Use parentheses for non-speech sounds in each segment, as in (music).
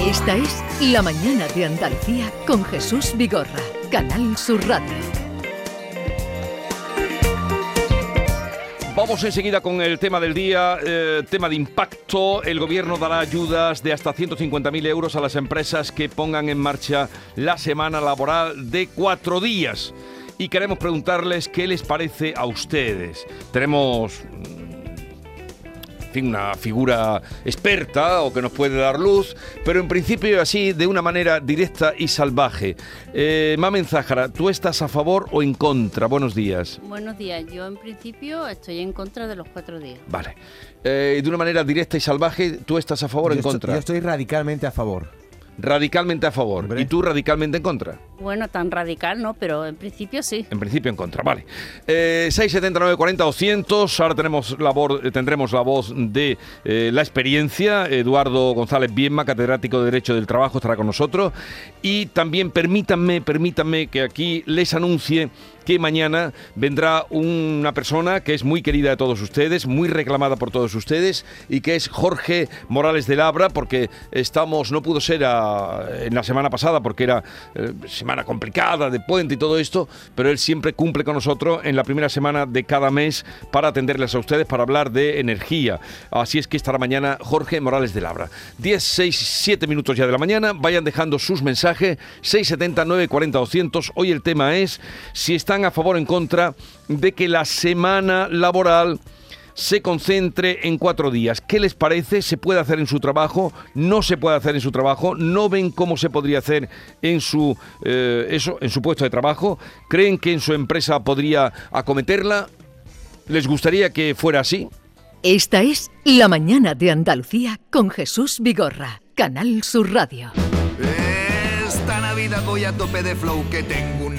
Esta es La Mañana de Andalucía con Jesús Vigorra, Canal Sur Radio. Vamos enseguida con el tema del día, eh, tema de impacto. El gobierno dará ayudas de hasta 150.000 euros a las empresas que pongan en marcha la semana laboral de cuatro días. Y queremos preguntarles qué les parece a ustedes. Tenemos fin, una figura experta o que nos puede dar luz, pero en principio así de una manera directa y salvaje. Eh, Mamen Zájara, ¿tú estás a favor o en contra? Buenos días. Buenos días, yo en principio estoy en contra de los cuatro días. Vale. Eh, de una manera directa y salvaje, ¿tú estás a favor o en contra? Yo estoy radicalmente a favor. Radicalmente a favor. ¿Y tú radicalmente en contra? Bueno, tan radical no, pero en principio sí. En principio en contra, vale. Eh, 679 40 200. Ahora tenemos la voz, tendremos la voz de eh, la experiencia. Eduardo González Bienma, catedrático de Derecho del Trabajo, estará con nosotros. Y también permítanme, permítanme que aquí les anuncie que mañana vendrá una persona que es muy querida de todos ustedes, muy reclamada por todos ustedes y que es Jorge Morales de Labra, porque estamos, no pudo ser en la semana pasada porque era eh, semana complicada de puente y todo esto, pero él siempre cumple con nosotros en la primera semana de cada mes para atenderles a ustedes, para hablar de energía. Así es que estará mañana Jorge Morales de Labra. 10, 6, 7 minutos ya de la mañana, vayan dejando sus mensajes, 670 940 200. Hoy el tema es si está están a favor o en contra de que la semana laboral se concentre en cuatro días. ¿Qué les parece? ¿Se puede hacer en su trabajo? ¿No se puede hacer en su trabajo? ¿No ven cómo se podría hacer en su, eh, eso, en su puesto de trabajo? ¿Creen que en su empresa podría acometerla? ¿Les gustaría que fuera así? Esta es La Mañana de Andalucía con Jesús Vigorra, Canal Sur Radio. Esta Navidad voy a tope de flow que tengo un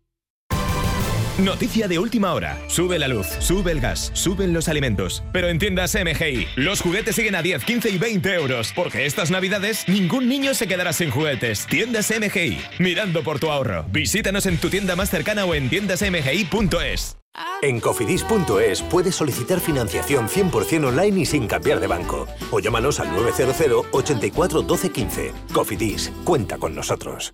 Noticia de última hora. Sube la luz, sube el gas, suben los alimentos. Pero en tiendas MGI, los juguetes siguen a 10, 15 y 20 euros. Porque estas navidades ningún niño se quedará sin juguetes. Tiendas MGI, mirando por tu ahorro. Visítanos en tu tienda más cercana o en tiendasmgi.es. En cofidis.es puedes solicitar financiación 100% online y sin cambiar de banco. O llámanos al 900 84 12 15. Cofidis, cuenta con nosotros.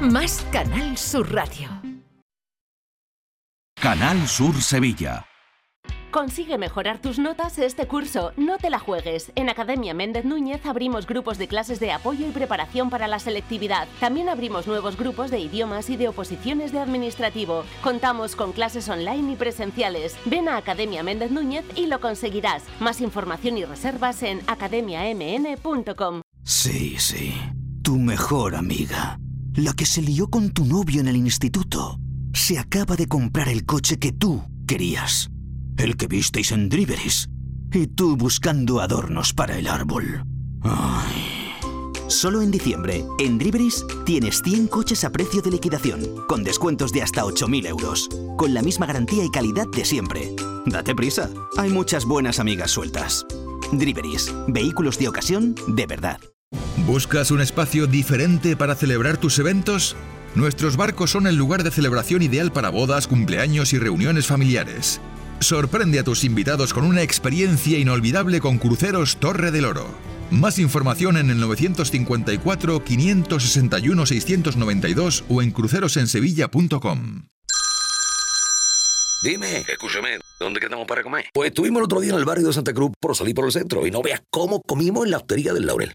Más Canal Sur Radio. Canal Sur Sevilla. Consigue mejorar tus notas este curso. No te la juegues. En Academia Méndez Núñez abrimos grupos de clases de apoyo y preparación para la selectividad. También abrimos nuevos grupos de idiomas y de oposiciones de administrativo. Contamos con clases online y presenciales. Ven a Academia Méndez Núñez y lo conseguirás. Más información y reservas en academiamn.com. Sí, sí. Tu mejor amiga. La que se lió con tu novio en el instituto. Se acaba de comprar el coche que tú querías. El que visteis en Driveris. Y tú buscando adornos para el árbol. Ay. Solo en diciembre, en Driveris, tienes 100 coches a precio de liquidación, con descuentos de hasta 8.000 euros, con la misma garantía y calidad de siempre. Date prisa, hay muchas buenas amigas sueltas. Driveris, vehículos de ocasión de verdad. ¿Buscas un espacio diferente para celebrar tus eventos? Nuestros barcos son el lugar de celebración ideal para bodas, cumpleaños y reuniones familiares. Sorprende a tus invitados con una experiencia inolvidable con Cruceros Torre del Oro. Más información en el 954 561 692 o en crucerosensevilla.com. Dime, escúchame, ¿dónde quedamos para comer? Pues estuvimos el otro día en el barrio de Santa Cruz por salir por el centro y no veas cómo comimos en la hostería del Laurel.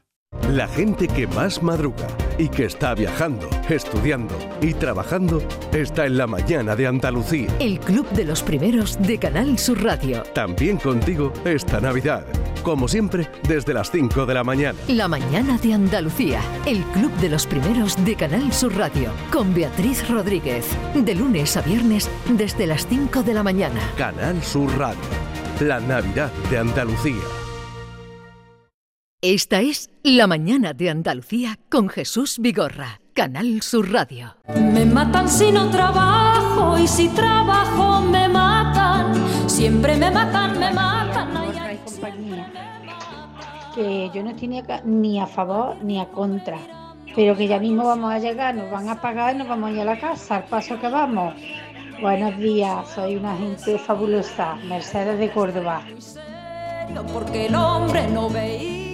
La gente que más madruga y que está viajando, estudiando y trabajando está en la mañana de Andalucía. El Club de los Primeros de Canal Sur Radio. También contigo esta Navidad. Como siempre, desde las 5 de la mañana. La mañana de Andalucía. El Club de los Primeros de Canal Sur Radio. Con Beatriz Rodríguez. De lunes a viernes desde las 5 de la mañana. Canal Sur Radio. La Navidad de Andalucía. Esta es La Mañana de Andalucía con Jesús Vigorra, Canal Sur Radio. Me matan si no trabajo y si trabajo me matan. Siempre me matan, me matan. Ay, ay, compañía. Que yo no estoy ni a, ni a favor ni a contra. Pero que ya mismo vamos a llegar, nos van a pagar y nos vamos a ir a la casa, al paso que vamos. Buenos días, soy una gente fabulosa, Mercedes de Córdoba. Porque el hombre no veía.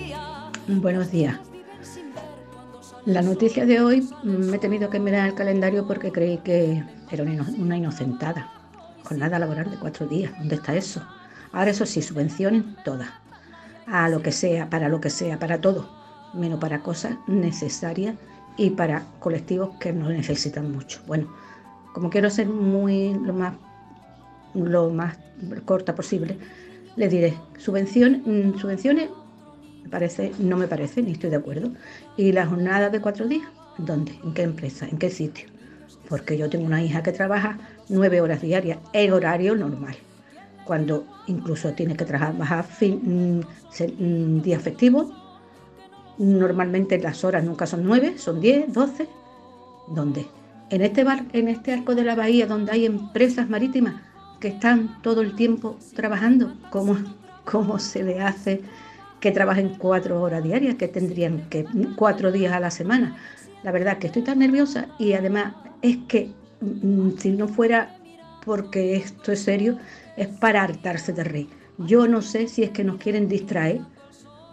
Buenos días. La noticia de hoy me he tenido que mirar el calendario porque creí que era una inocentada. Jornada laboral de cuatro días. ¿Dónde está eso? Ahora eso sí, subvencionen todas. A lo que sea, para lo que sea, para todo. Menos para cosas necesarias y para colectivos que no necesitan mucho. Bueno, como quiero ser muy lo más, lo más corta posible, le diré subvención, subvenciones parece, no me parece, ni estoy de acuerdo. ¿Y la jornada de cuatro días? ¿Dónde? ¿En qué empresa? ¿En qué sitio? Porque yo tengo una hija que trabaja nueve horas diarias, en horario normal. Cuando incluso tiene que trabajar fin, mm, mm, días festivos, normalmente las horas nunca son nueve, son diez, doce. ¿Dónde? En este, bar, en este arco de la bahía donde hay empresas marítimas que están todo el tiempo trabajando, ¿cómo, cómo se le hace que trabajen cuatro horas diarias, que tendrían que cuatro días a la semana. La verdad que estoy tan nerviosa y además es que mm, si no fuera porque esto es serio, es para hartarse de reír. Yo no sé si es que nos quieren distraer,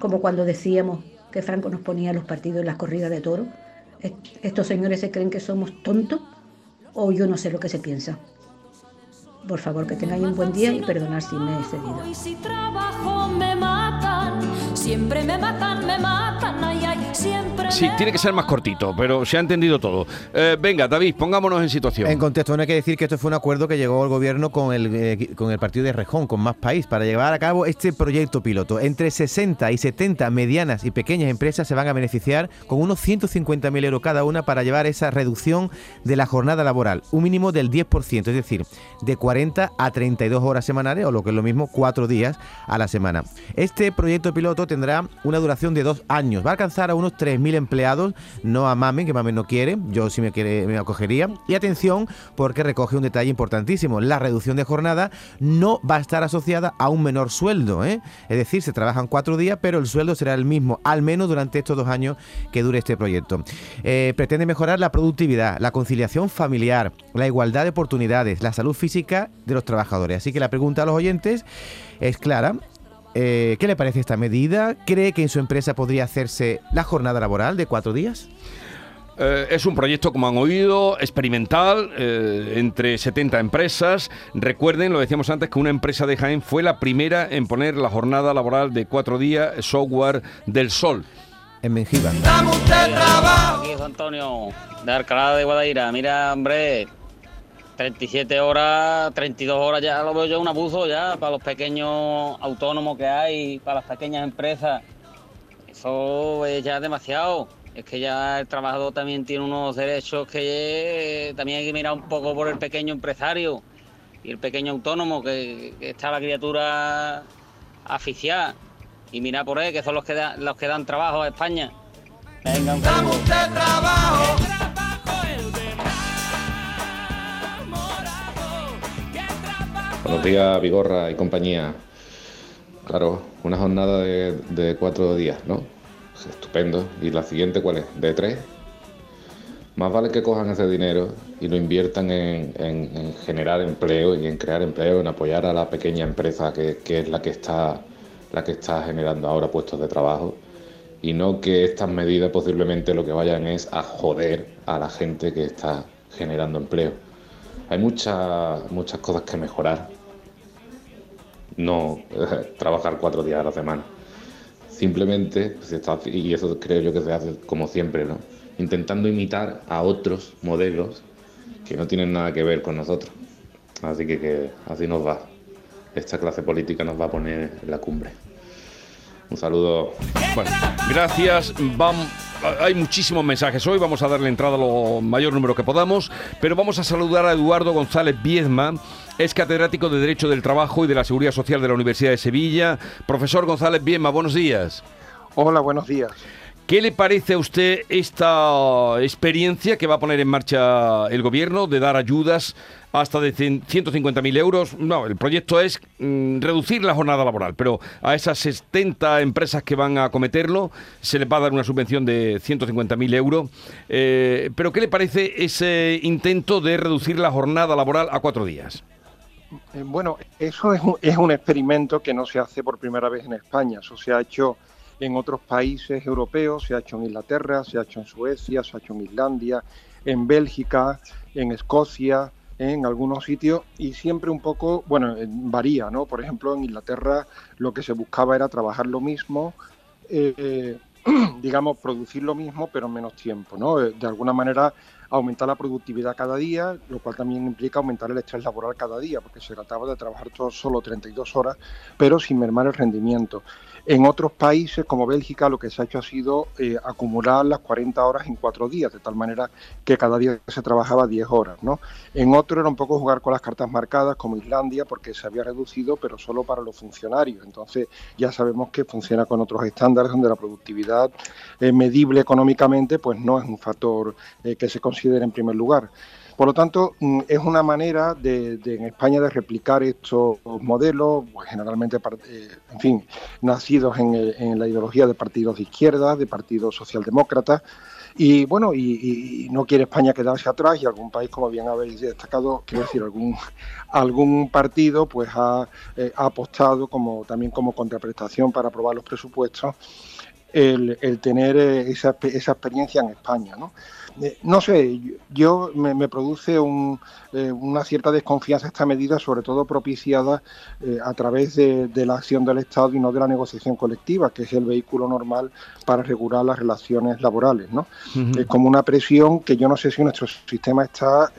como cuando decíamos que Franco nos ponía los partidos en las corridas de toro. Estos señores se creen que somos tontos o yo no sé lo que se piensa. Por favor, que tengáis un buen día y perdonar si me he cedido. Siempre me matan, me matan, ay, ay, Sí, tiene que ser más cortito, pero se ha entendido todo. Eh, venga, David, pongámonos en situación. En contexto, no hay que decir que esto fue un acuerdo que llegó el gobierno con el, eh, con el partido de Rejón, con Más País, para llevar a cabo este proyecto piloto. Entre 60 y 70 medianas y pequeñas empresas se van a beneficiar con unos 150.000 euros cada una para llevar esa reducción de la jornada laboral, un mínimo del 10%, es decir, de 40 40 a 32 horas semanales o lo que es lo mismo, cuatro días a la semana. Este proyecto piloto tendrá una duración de dos años. Va a alcanzar a unos 3.000 empleados, no a Mamen, que Mamen no quiere, yo sí me, quiere, me acogería. Y atención, porque recoge un detalle importantísimo. La reducción de jornada no va a estar asociada a un menor sueldo. ¿eh? Es decir, se trabajan cuatro días, pero el sueldo será el mismo, al menos durante estos dos años que dure este proyecto. Eh, pretende mejorar la productividad, la conciliación familiar, la igualdad de oportunidades, la salud física de los trabajadores. Así que la pregunta a los oyentes es clara. Eh, ¿Qué le parece esta medida? ¿Cree que en su empresa podría hacerse la jornada laboral de cuatro días? Eh, es un proyecto, como han oído, experimental eh, entre 70 empresas. Recuerden, lo decíamos antes, que una empresa de Jaén fue la primera en poner la jornada laboral de cuatro días software del sol. En Mengiba. Aquí es Antonio, de Alcalá de Guadaira. Mira, hombre, 37 horas, 32 horas ya lo veo yo un abuso ya para los pequeños autónomos que hay, para las pequeñas empresas. Eso es ya demasiado. Es que ya el trabajador también tiene unos derechos que eh, también hay que mirar un poco por el pequeño empresario y el pequeño autónomo, que, que está la criatura aficiada. Y mira por él, que son los que, da- los que dan trabajo a España. Venga, un saludo. Buenos días, Vigorra y compañía. Claro, una jornada de, cuatro días, ¿no? Estupendo. ¿Y la siguiente cuál es? ¿De tres? Más vale que cojan ese dinero y lo inviertan en generar empleo y en crear empleo, en apoyar a la pequeña empresa que, que es la que está la que está generando ahora puestos de trabajo y no que estas medidas posiblemente lo que vayan es a joder a la gente que está generando empleo. Hay muchas muchas cosas que mejorar. No eh, trabajar cuatro días a la semana. Simplemente, pues, está- y eso creo yo que se hace como siempre, ¿no? Intentando imitar a otros modelos que no tienen nada que ver con nosotros. Así que, así nos va. Esta clase política nos va a poner en la cumbre. Un saludo. Gracias. Vam- hay muchísimos mensajes hoy. Vamos a darle entrada a lo mayor número que podamos. Pero vamos a saludar a Eduardo González Viezma. Es catedrático de Derecho del Trabajo y de la Seguridad Social de la Universidad de Sevilla. Profesor González Viezma, buenos días. Hola, buenos días. ¿Qué le parece a usted esta experiencia que va a poner en marcha el gobierno de dar ayudas hasta de 150.000 euros? No, el proyecto es mm, reducir la jornada laboral, pero a esas 70 empresas que van a acometerlo se les va a dar una subvención de 150.000 euros. Eh, pero ¿qué le parece ese intento de reducir la jornada laboral a cuatro días? Eh, Bueno, eso es un, es un experimento que no se hace por primera vez en España. Eso se ha hecho en otros países europeos, se ha hecho en Inglaterra, se ha hecho en Suecia, se ha hecho en Islandia, en Bélgica, en Escocia, en algunos sitios y siempre un poco, bueno, eh, varía, ¿no? Por ejemplo, en Inglaterra lo que se buscaba era trabajar lo mismo, eh, (clears throat) digamos, producir lo mismo, pero en menos tiempo, ¿no? Eh, De alguna manera aumentar la productividad cada día, lo cual también implica aumentar el estrés laboral cada día, porque se trataba de trabajar todo, solo 32 horas, pero sin mermar el rendimiento. En otros países, como Bélgica, lo que se ha hecho ha sido eh, acumular las 40 horas en cuatro días, de tal manera que cada día se trabajaba 10 horas, ¿no? En otro era un poco jugar con las cartas marcadas, como Islandia, porque se había reducido, pero solo para los funcionarios. Entonces, ya sabemos que funciona con otros estándares donde la productividad eh, medible económicamente, pues no es un factor eh, que se considere en primer lugar. Por lo tanto, mm, es una manera de, en España de replicar estos modelos, pues, generalmente, eh, en fin, nacidos en, la ideología de partidos de izquierda, de partidos socialdemócratas, y bueno, y no quiere España quedarse atrás y algún país, como bien habéis destacado, quiero decir, algún, algún partido pues ha, eh, ha apostado como también como contraprestación para aprobar los presupuestos el, el tener eh, esa, esa experiencia en España. ¿no? Eh, no sé, yo- me, me produce un, eh, una cierta desconfianza esta medida, sobre todo propiciada eh, a través de, de la acción del Estado y no de la negociación colectiva, que es el vehículo normal para regular las relaciones laborales. ¿no? Es como una presión que yo no sé si nuestro sistema está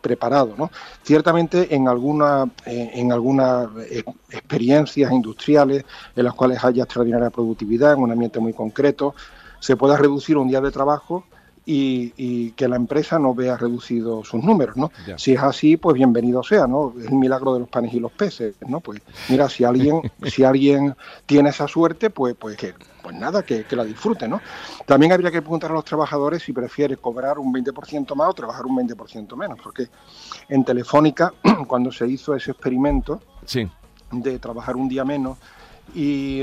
preparado. ¿no? Ciertamente en alguna, eh, en algunas eh, experiencias industriales en las cuales haya extraordinaria productividad en un ambiente muy concreto, se pueda reducir un día de trabajo y, y que la empresa no vea reducido sus números, ¿no? Ya. Si es así, pues bienvenido sea, ¿no? Es el milagro de los panes y los peces, ¿no? Pues mira, si alguien, (laughs) si alguien tiene esa suerte, pues, pues que, pues nada, que, que la disfrute, ¿no? También habría que preguntar a los trabajadores si prefiere cobrar un 20% más o trabajar un 20% menos, porque en Telefónica, (clears throat) cuando se hizo ese experimento, Sí. de trabajar un día menos y,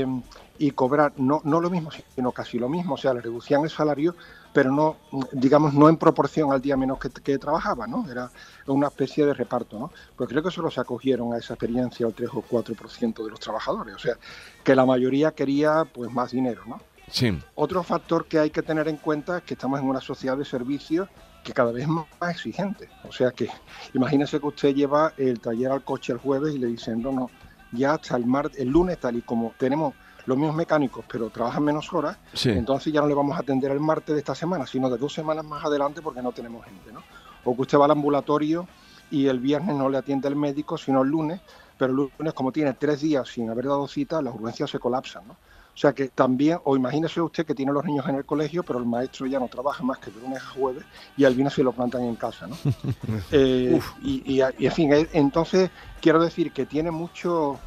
y cobrar no, no lo mismo, sino casi lo mismo. O sea, le reducían el salario, pero no, digamos, no en proporción al día menos que, que trabajaba, ¿no? Era una especie de reparto, ¿no? Pues creo que solo se acogieron a esa experiencia el 3 o 4% de los trabajadores. O sea, que la mayoría quería, pues, más dinero, ¿no? Sí. Otro factor que hay que tener en cuenta es que estamos en una sociedad de servicios que cada vez es más exigente. O sea que imagínese que usted lleva el taller al coche el jueves y le dicen, no, no, ya hasta el, mar, el lunes, tal y como tenemos los mismos mecánicos, pero trabajan menos horas, Sí. entonces ya no le vamos a atender el martes de esta semana, sino de dos semanas más adelante porque no tenemos gente, ¿no? O que usted va al ambulatorio y el viernes no le atiende el médico, sino el lunes, pero el lunes como tiene tres días sin haber dado cita, las urgencias se colapsan, ¿no? O sea que también, o imagínese usted que tiene los niños en el colegio, pero el maestro ya no trabaja más que de lunes a jueves y al viernes se lo plantan en casa, ¿no? (laughs) Eh, y, y- y, en fin, eh, entonces quiero decir que tiene mucho,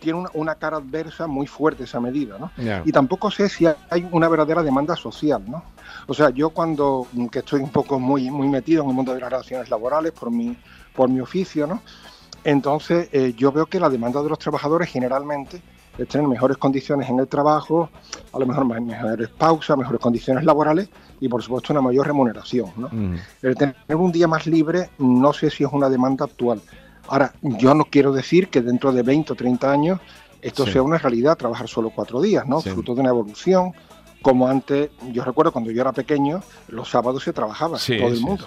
tiene una, una cara adversa muy fuerte esa medida, ¿no? Y tampoco sé si hay una verdadera demanda social, ¿no? O sea, yo cuando, que estoy un poco muy, muy metido en el mundo de las relaciones laborales por mi, por mi oficio, ¿no? Entonces, eh, yo veo que la demanda de los trabajadores generalmente es tener mejores condiciones en el trabajo, a lo mejor me- mejores pausas, mejores condiciones laborales y, por supuesto, una mayor remuneración, ¿no? El tener un día más libre no sé si es una demanda actual. Ahora, yo no quiero decir que dentro de 20 o 30 años esto Sí. sea una realidad, trabajar solo cuatro días, ¿no? Fruto de una evolución. Como antes, yo recuerdo cuando yo era pequeño, los sábados se trabajaba, Sí, todo el mundo.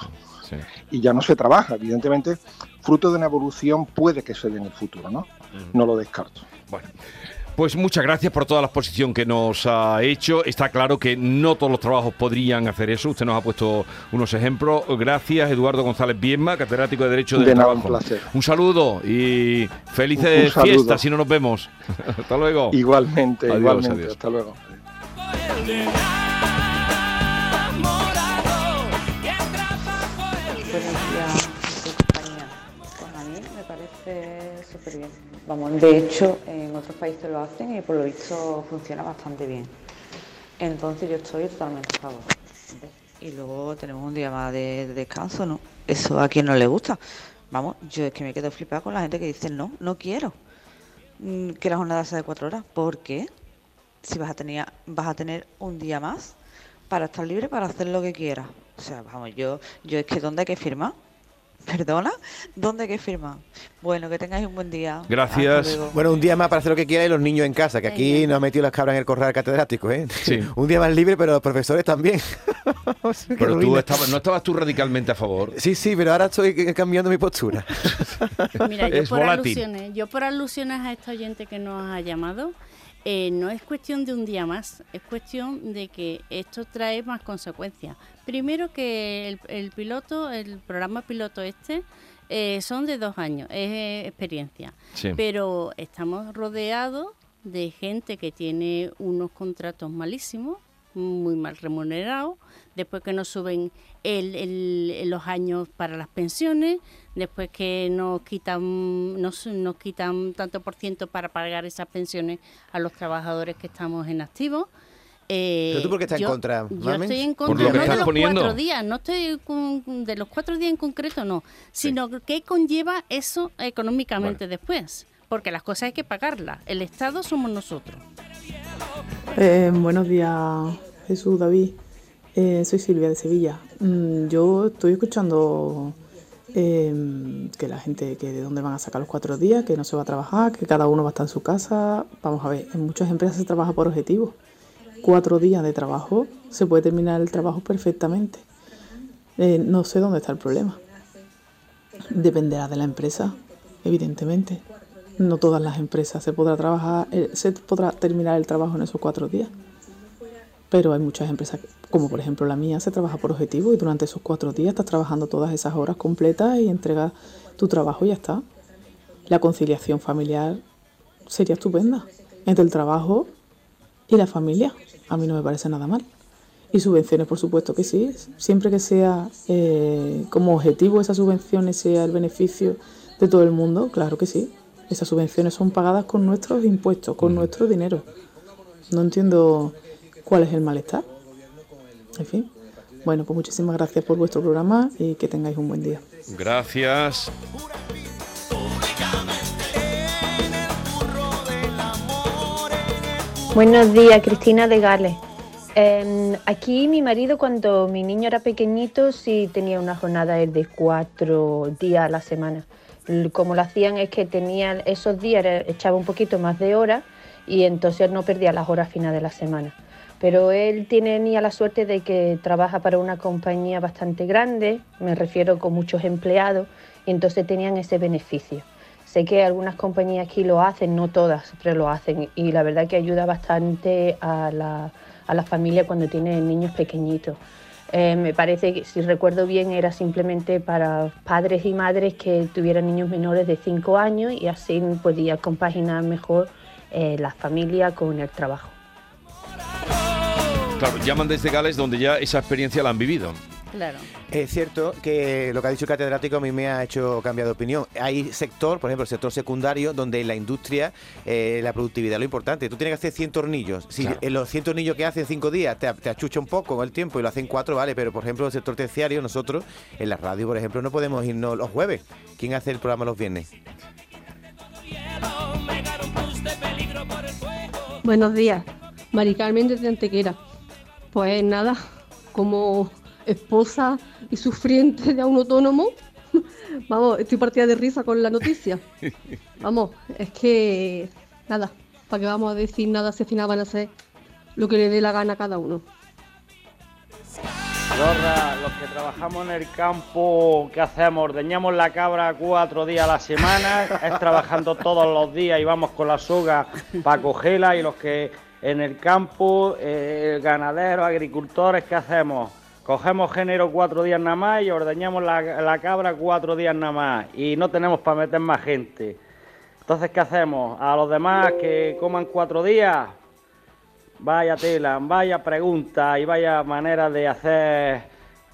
Y ya no se trabaja, evidentemente, fruto de una evolución puede que se dé en el futuro, ¿no? No lo descarto. Bueno. Pues muchas gracias por toda la exposición que nos ha hecho. Está claro que no todos los trabajos podrían hacer eso. Usted nos ha puesto unos ejemplos. Gracias, Eduardo González Bienma, catedrático de Derecho del De un Trabajo. placer. Un saludo y Un felices fiestas si no nos vemos. (laughs) Hasta luego. Igualmente, Adiós, igualmente. adiós. Hasta luego. Buenos días, Jesús, compañía. Pues a mí me parece Vamos, de hecho, en otros países lo hacen y por lo visto funciona bastante bien. Entonces yo estoy totalmente a favor. Y luego tenemos un día más de, de descanso, ¿no? Eso a quien no le gusta. Vamos, yo es que me quedo flipada con la gente que dice no, no quiero mm, que la jornada sea de cuatro horas. ¿Por qué? Si vas a tener, vas a tener un día más para estar libre para hacer lo que quieras. O sea, vamos, yo, yo es que ¿dónde hay que firmar? ¿Perdona? ¿Dónde que firmar? Bueno, que tengáis un buen día. Gracias. Bueno, un día más para hacer lo que quiera y los niños en casa, que aquí nos ha metido las cabras en el corral catedrático, ¿eh? Sí. (laughs) un día más libre, pero los profesores también. (laughs) Pero tú estabas, no estabas tú radicalmente a favor. Sí, sí, pero ahora estoy eh, cambiando mi postura. Mira, yo Es por volátil. alusiones, yo por alusiones a esta oyente que nos ha llamado, eh, no es cuestión de un día más, es cuestión de que esto trae más consecuencias. Primero que el, el piloto, el programa piloto este, eh, son de dos años, es eh, experiencia. Sí. Pero estamos rodeados de gente que tiene unos contratos malísimos, muy mal remunerados, después que nos suben el- el- los años para las pensiones, después que nos quitan, nos, nos quitan tanto por ciento para pagar esas pensiones a los trabajadores que estamos en activo. Eh, ¿Pero tú por qué estás en contra, Yo estoy en contra lo no de los poniendo. cuatro días, no estoy con- de los cuatro días en concreto, no, sino que conlleva eso económicamente después, porque las cosas hay que pagarlas. El Estado somos nosotros. Eh, buenos días, Jesús, David. Eh, soy Silvia de Sevilla. Mm, yo estoy escuchando eh, que la gente, que de dónde van a sacar los cuatro días, que no se va a trabajar, que cada uno va a estar en su casa. Vamos a ver, en muchas empresas se trabaja por objetivos. Cuatro días de trabajo, se puede terminar el trabajo perfectamente. Eh, no sé dónde está el problema. Dependerá de la empresa, evidentemente. No todas las empresas se podrá trabajar, eh, se podrá terminar el trabajo en esos cuatro días. Pero hay muchas empresas, como por ejemplo la mía, se trabaja por objetivo y durante esos cuatro días estás trabajando todas esas horas completas y entregas tu trabajo y ya está. La conciliación familiar sería estupenda entre el trabajo y la familia. A mí no me parece nada mal. Y subvenciones, por supuesto que sí. Siempre que sea eh, como objetivo esas subvenciones sea el beneficio de todo el mundo, claro que sí. Esas subvenciones son pagadas con nuestros impuestos, con nuestro dinero. No entiendo cuál es el malestar. En fin. Bueno, pues muchísimas gracias por vuestro programa y que tengáis un buen día. Gracias. Buenos días, Cristina de Gales. Eh, aquí mi marido cuando mi niño era pequeñito sí tenía una jornada de cuatro días a la semana. Como lo hacían es que tenía esos días, echaba un poquito más de horas y entonces no perdía las horas finales de la semana. Pero él tenía la suerte de que trabaja para una compañía bastante grande, me refiero con muchos empleados, y entonces tenían ese beneficio. Sé que algunas compañías aquí lo hacen, no todas, pero lo hacen, y la verdad que ayuda bastante a la, a familia cuando tiene niños pequeñitos. Eh, me parece que, si recuerdo bien, era simplemente para padres y madres que tuvieran niños menores de 5 años y así podía compaginar mejor eh, la familia con el trabajo. Claro, llaman desde Gales donde ya esa experiencia la han vivido. Claro. Es cierto que lo que ha dicho el catedrático a mí me ha hecho cambiar de opinión. Hay sector, por ejemplo, el sector secundario, donde en la industria eh, la productividad es lo importante. Tú tienes que hacer 100 tornillos. Si Claro. en los 100 tornillos que hacen 5 días te, te achucha un poco con el tiempo y lo hacen 4, vale, pero por ejemplo, el sector terciario, nosotros en la radio, por ejemplo, no podemos irnos los jueves. ¿Quién hace el programa los viernes? Buenos días, Mari Carmen desde Antequera. Pues nada, como esposa y sufriente de un autónomo, (laughs) vamos, estoy partida de risa con la noticia. (laughs) Vamos, es que nada, ¿para qué vamos a decir nada si al final van a hacer lo que le dé la gana a cada uno? Gorra, los que trabajamos en el campo, ¿qué hacemos? Ordeñamos la cabra cuatro días a la semana, es trabajando todos los días y vamos con la soga para cogerla y los que en el campo, eh, ganaderos, agricultores, ¿qué hacemos? Cogemos género cuatro días nada más y ordeñamos la, cabra cuatro días nada más y no tenemos para meter más gente. Entonces, ¿qué hacemos? A los demás que coman cuatro días, Vaya tela, vaya pregunta y vaya manera de hacer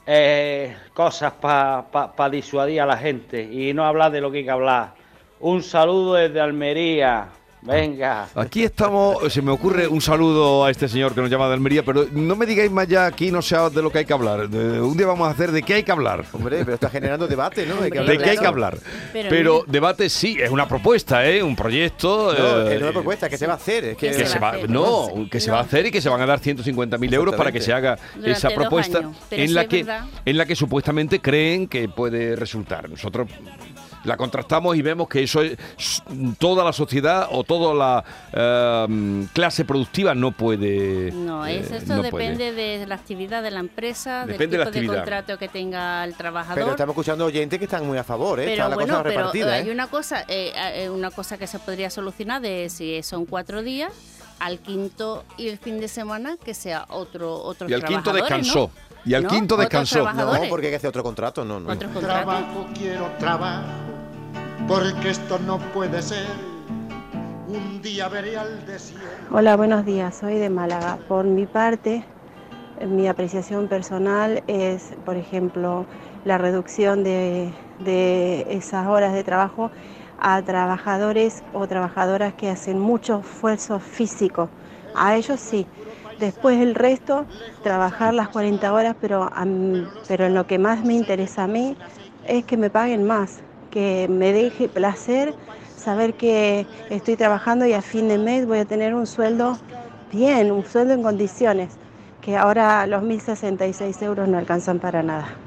eh, cosas para disuadir a la gente y no hablar de lo que hay que hablar. Un saludo desde Almería. Venga. Aquí estamos, se me ocurre un saludo a este señor que nos llama de Almería, pero no me digáis más ya aquí, no sé de lo que hay que hablar. De- un día vamos a hacer de qué hay que hablar. Hombre, pero está generando debate, ¿no? ¿De qué hay que hablar? Pero debate sí, es una propuesta, ¿eh? Un proyecto. No, eh, es una propuesta que se va a hacer. Es que, que se va, no, que se va a hacer y que se van a dar 150.000 euros para que se haga Durante esa propuesta años. En la es que verdad. en la que supuestamente creen que puede resultar. Nosotros la contrastamos y vemos que eso es toda la sociedad o toda la eh, clase productiva no puede No, eh, es, eso no puede. depende de la actividad de la empresa, Depende de del tipo de contrato que tenga el trabajador. Pero estamos escuchando oyentes que están muy a favor, ¿eh? Pero Está la bueno, cosa pero repartida, hay ¿eh? una cosa, eh, eh, una cosa que se podría solucionar de si son cuatro días, al quinto y el fin de semana que sea otro otro Y al quinto descansó. Y al quinto descansó. No, porque hay que hacer otro contrato, no, no. Trabajo, quiero trabajo, porque esto no puede ser. Un día veré al desierto. Hola, buenos días. Soy de Málaga. Por mi parte, mi apreciación personal es, por ejemplo, la reducción de, de esas horas de trabajo a trabajadores o trabajadoras que hacen mucho esfuerzo físico. A ellos sí. Después el resto, trabajar las 40 horas, pero, pero en lo que más me interesa a mí es que me paguen más, que me deje placer saber que estoy trabajando y a fin de mes voy a tener un sueldo bien, un sueldo en condiciones, que ahora los 1.066 euros no alcanzan para nada.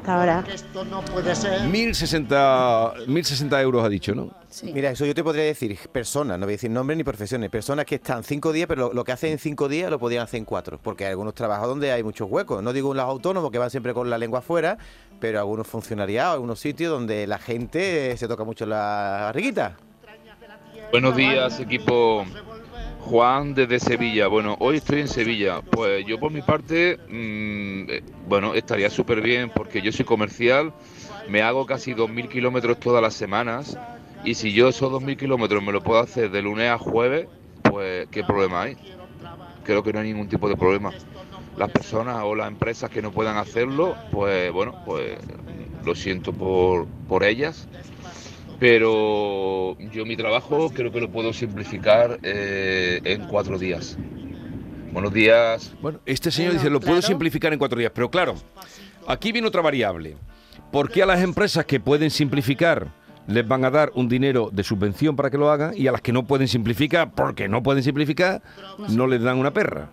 Hasta ahora. Esto no puede ser. 1060, 1060 euros ha dicho, ¿no? Mira, eso yo te podría decir, personas, no voy a decir nombres ni profesiones, personas que están cinco días, pero lo, lo que hacen en cinco días lo podrían hacer en cuatro, porque hay algunos trabajos donde hay muchos huecos. No digo los autónomos que van siempre con la lengua afuera, pero algunos funcionariados, algunos sitios donde la gente eh, se toca mucho la barriguita. Buenos días, equipo. Juan desde Sevilla. Bueno, hoy estoy en Sevilla. Pues yo por mi parte, mm, eh, bueno, estaría súper bien porque yo soy comercial, me hago casi 2.000 kilómetros todas las semanas y si yo esos 2.000 kilómetros me lo puedo hacer de lunes a jueves, pues ¿qué problema hay? Creo que no hay ningún tipo de problema. Las personas o las empresas que no puedan hacerlo, pues bueno, pues lo siento por, por ellas. Pero yo mi trabajo creo que lo puedo simplificar eh, en cuatro días. Buenos días. Bueno, este señor dice, lo puedo simplificar en cuatro días, pero claro, aquí viene otra variable. ¿Por qué a las empresas que pueden simplificar les van a dar un dinero de subvención para que lo hagan y a las que no pueden simplificar, porque no pueden simplificar, no les dan una perra?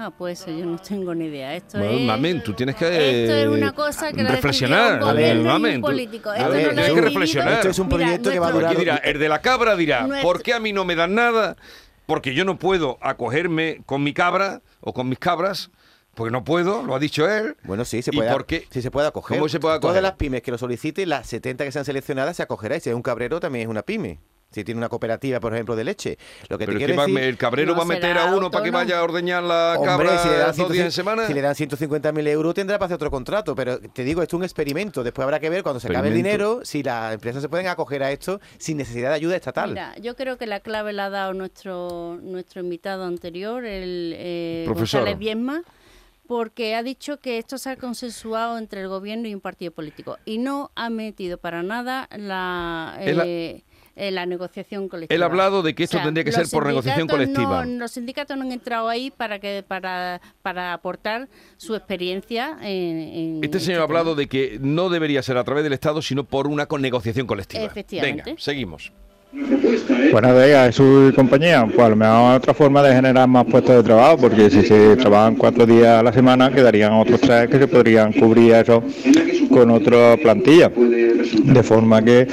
Ah, pues yo no tengo ni idea. Esto Bueno, es... mamen, tú tienes que Esto es una cosa que reflexionar. decidirá un gobierno y un mamen, político. a Esto ver, no lo tienes que reflexionar. Esto es un Mira, proyecto que va a durar- dirá, el de la cabra dirá, Nuestro- ¿por qué a mí no me dan nada? porque yo no puedo acogerme con mi cabra o con mis cabras, porque no puedo, lo ha dicho él. Bueno, sí, se ¿Y puede, por qué? sí se puede acoger. ¿Cómo se puede acoger? Todas las pymes que lo soliciten, las 70 que sean seleccionadas, se acogerá. Y si es un cabrero, también es una pyme. Si tiene una cooperativa, por ejemplo, de leche. Lo que Pero te es que quiero va- decir... el cabrero va a meter a uno para que vaya a ordeñar la Hombre, cabra si le, dan dos días en 150 semana. si le dan 150.000 euros tendrá para hacer otro contrato, pero te digo, esto es un experimento. Después habrá que ver cuando se acabe el Experimento. dinero si las empresas se pueden acoger a esto sin necesidad de ayuda estatal. Mira, yo creo que la clave la ha dado nuestro nuestro invitado anterior, el eh, Profesor. González Biesma, porque ha dicho que esto se ha consensuado entre el gobierno y un partido político y no ha metido para nada la Él ha- eh, eh, la negociación colectiva. Él ha hablado de que esto tendría que ser por negociación colectiva. no- los sindicatos no han entrado ahí para que para, para aportar su experiencia en, en Este señor ha hablado de que no debería ser a través del Estado, sino por una con negociación colectiva. Efectivamente. Venga, seguimos. Buenos días, y compañía. Pues a lo mejor otra forma de generar más puestos de trabajo, porque si se trabajan cuatro días a la semana, quedarían otros tres que se podrían cubrir eso con otra plantilla. De forma que,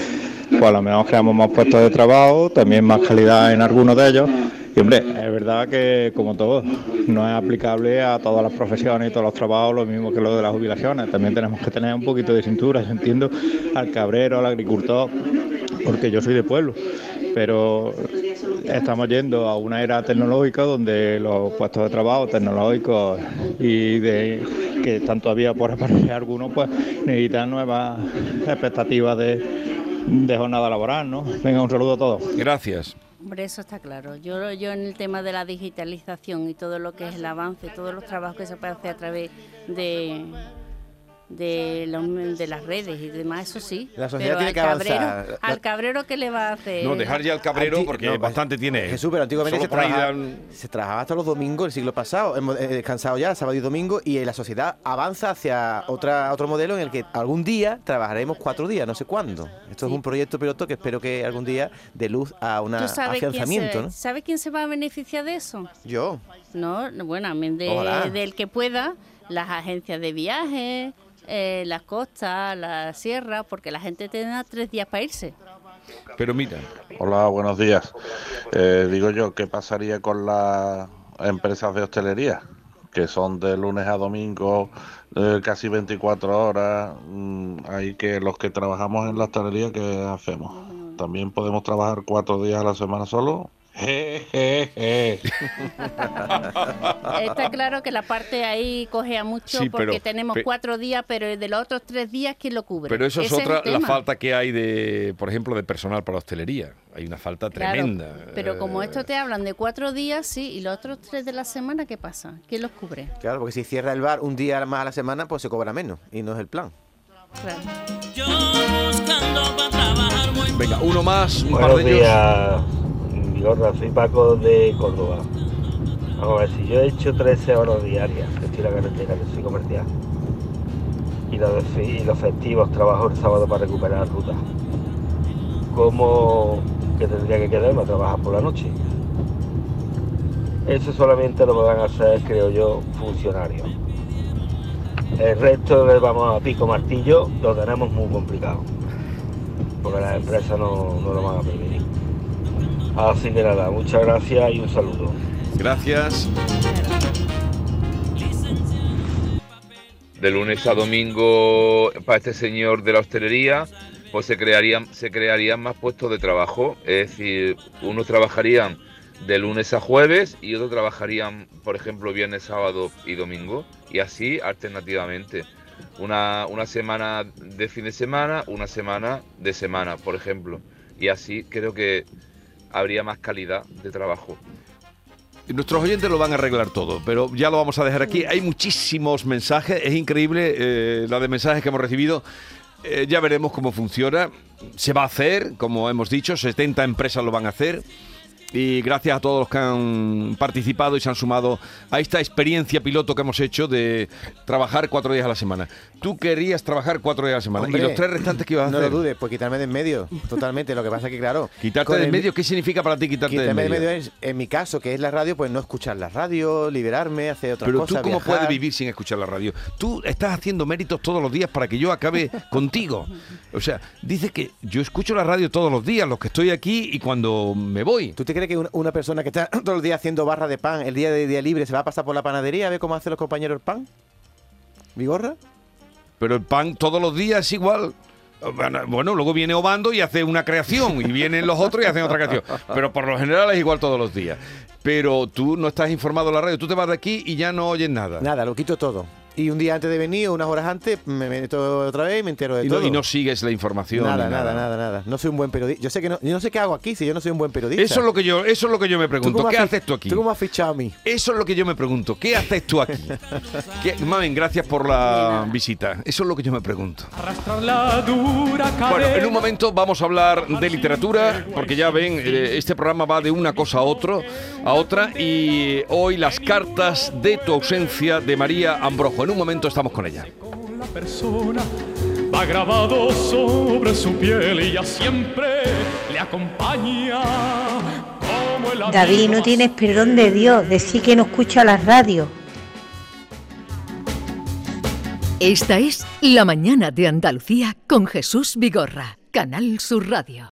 pues a lo mejor creamos más puestos de trabajo, también más calidad en algunos de ellos. Y hombre, es verdad que como todo, no es aplicable a todas las profesiones y todos los trabajos lo mismo que lo de las jubilaciones. También tenemos que tener un poquito de cintura, yo entiendo, al cabrero, al agricultor, porque yo soy de pueblo, pero estamos yendo a una era tecnológica donde los puestos de trabajo tecnológicos y que están todavía por aparecer algunos, pues necesitan nuevas expectativas de, de jornada laboral, ¿no? Venga, un saludo a todos. Gracias. Hombre, eso está claro. Yo, yo en el tema de la digitalización y todo lo que es el avance, todos los trabajos que se puede hacer a través de de, los- de las redes y demás, eso sí. La sociedad Pero tiene al que cabrero, avanzar. al cabrero ¿qué le va a hacer? No, dejar ya el cabrero porque no, bastante tiene. Jesús, pero antiguamente se trabajaba, dan- se trabajaba hasta los domingos el siglo pasado. Hemos eh, descansado ya sábado y domingo y eh, la sociedad avanza hacia otra otro modelo en el que algún día trabajaremos cuatro días, no sé cuándo. Esto es un proyecto piloto que espero que algún día dé luz a un ¿Tú sabes quién, afianzamiento. se, ¿no? ¿Sabe quién se va a beneficiar de eso? Yo. No, no, bueno, amén de- Ojalá. del que pueda, las agencias de viajes, eh, las costas, la sierra, porque la gente tendrá tres días para irse. Pero mira, Hola, buenos días. Eh, digo yo, ¿qué pasaría con las empresas de hostelería? Que son de lunes a domingo, eh, casi 24 horas. Mm, Hay que los que trabajamos en la hostelería, ¿qué hacemos? ¿También podemos trabajar cuatro días a la semana solo? Je, je, je. Está claro que la parte ahí cogea mucho Sí, porque pero- tenemos pe- cuatro días, pero de los otros tres días, ¿quién lo cubre? pero eso es otra, la falta que hay de, por ejemplo, de personal para hostelería. Hay una falta Claro, tremenda. Pero como Eh, esto te hablan de cuatro días, sí, y los otros tres de la semana, ¿qué pasa? ¿Quién los cubre? Claro, porque si cierra el bar un día más a la semana, pues se cobra menos y no es el plan. Claro. Venga, uno más, un par Buenos de ellos. Vigorra, soy Paco de Córdoba. Vamos a ver, si yo he hecho 13 horas diarias, que estoy en la carretera, que soy comercial, y los, festivos trabajo el sábado para recuperar ruta, ¿cómo que tendría que quedarme a trabajar por la noche? Eso solamente lo podrán hacer, creo yo, funcionarios. El resto del vamos a pico martillo lo tenemos muy complicado porque las empresas no, no lo van a permitir. Así que nada, muchas gracias y un saludo. Gracias. de lunes a domingo para este señor de la hostelería, pues se crearían, se crearían más puestos de trabajo. Es decir, unos trabajarían de lunes a jueves y otros trabajarían, por ejemplo, viernes, sábado y domingo. Y así alternativamente. Una, una semana de fin de semana, una semana de semana, por ejemplo. Y así creo que habría más calidad de trabajo. Nuestros oyentes lo van a arreglar todo, pero ya lo vamos a dejar aquí. Hay muchísimos mensajes, es increíble eh, la de mensajes que hemos recibido. Eh, ya veremos cómo funciona. Se va a hacer, como hemos dicho, 70 empresas lo van a hacer. Y gracias a todos los que han participado y se han sumado a esta experiencia piloto que hemos hecho de trabajar cuatro días a la semana. Tú querías trabajar cuatro días a la semana. Hombre, ¿Y los tres restantes que ibas a No hacer? lo dudes, pues quitarme de en medio, totalmente. Lo que pasa es que, claro... Quitarte del el- medio, ¿qué significa para ti quitarte de medio? medio es, en mi caso, que es la radio, pues no escuchar la radio, liberarme, hacer otras Pero cosas, tú cómo viajar. puedes vivir sin escuchar la radio. Tú estás haciendo méritos todos los días para que yo acabe (laughs) contigo. O sea, dice que yo escucho la radio todos los días, los que estoy aquí y cuando me voy. ¿Tú te crees cree que una, persona que está (clears throat) todo el día haciendo barra de pan, el día de día libre, se va a pasar por la panadería a ver cómo hacen los compañeros el pan? ¿Vigorra? Pero el pan todos los días es igual. Bueno, Bueno, luego viene Obando y hace una creación, y vienen los otros y hacen otra creación. Pero por lo general es igual todos los días. Pero tú no estás informado en la radio, tú te vas de aquí y ya no oyes nada. Nada, lo quito todo. Y un día antes de venir, o unas horas antes, me meto otra vez y me entero de Y no, todo. y no sigues la información. nada, nada, nada, nada. No soy un buen periodista. Yo sé que no, yo no sé qué hago aquí si yo no soy un buen periodista. Eso es lo que yo, eso es lo que yo me ¿Tú pregunto. ¿Qué haces tú aquí? ¿Tú cómo has fichado a mí? Eso es lo que yo me pregunto. ¿Qué haces tú aquí? (laughs) ¿Qué- Mamen, gracias por la visita. Eso es lo que yo me pregunto. Bueno, en un momento vamos a hablar de literatura, porque ya ven, eh, este programa va de una cosa a otro, a otra, y hoy las cartas de tu ausencia de María Ambrojo. En un momento estamos con ella. La persona va grabado sobre su piel y ya siempre le acompaña como el David, no tienes perdón de Dios, decir que no escucha la radio. Esta es La Mañana de Andalucía con Jesús Vigorra, Canal Sur Radio.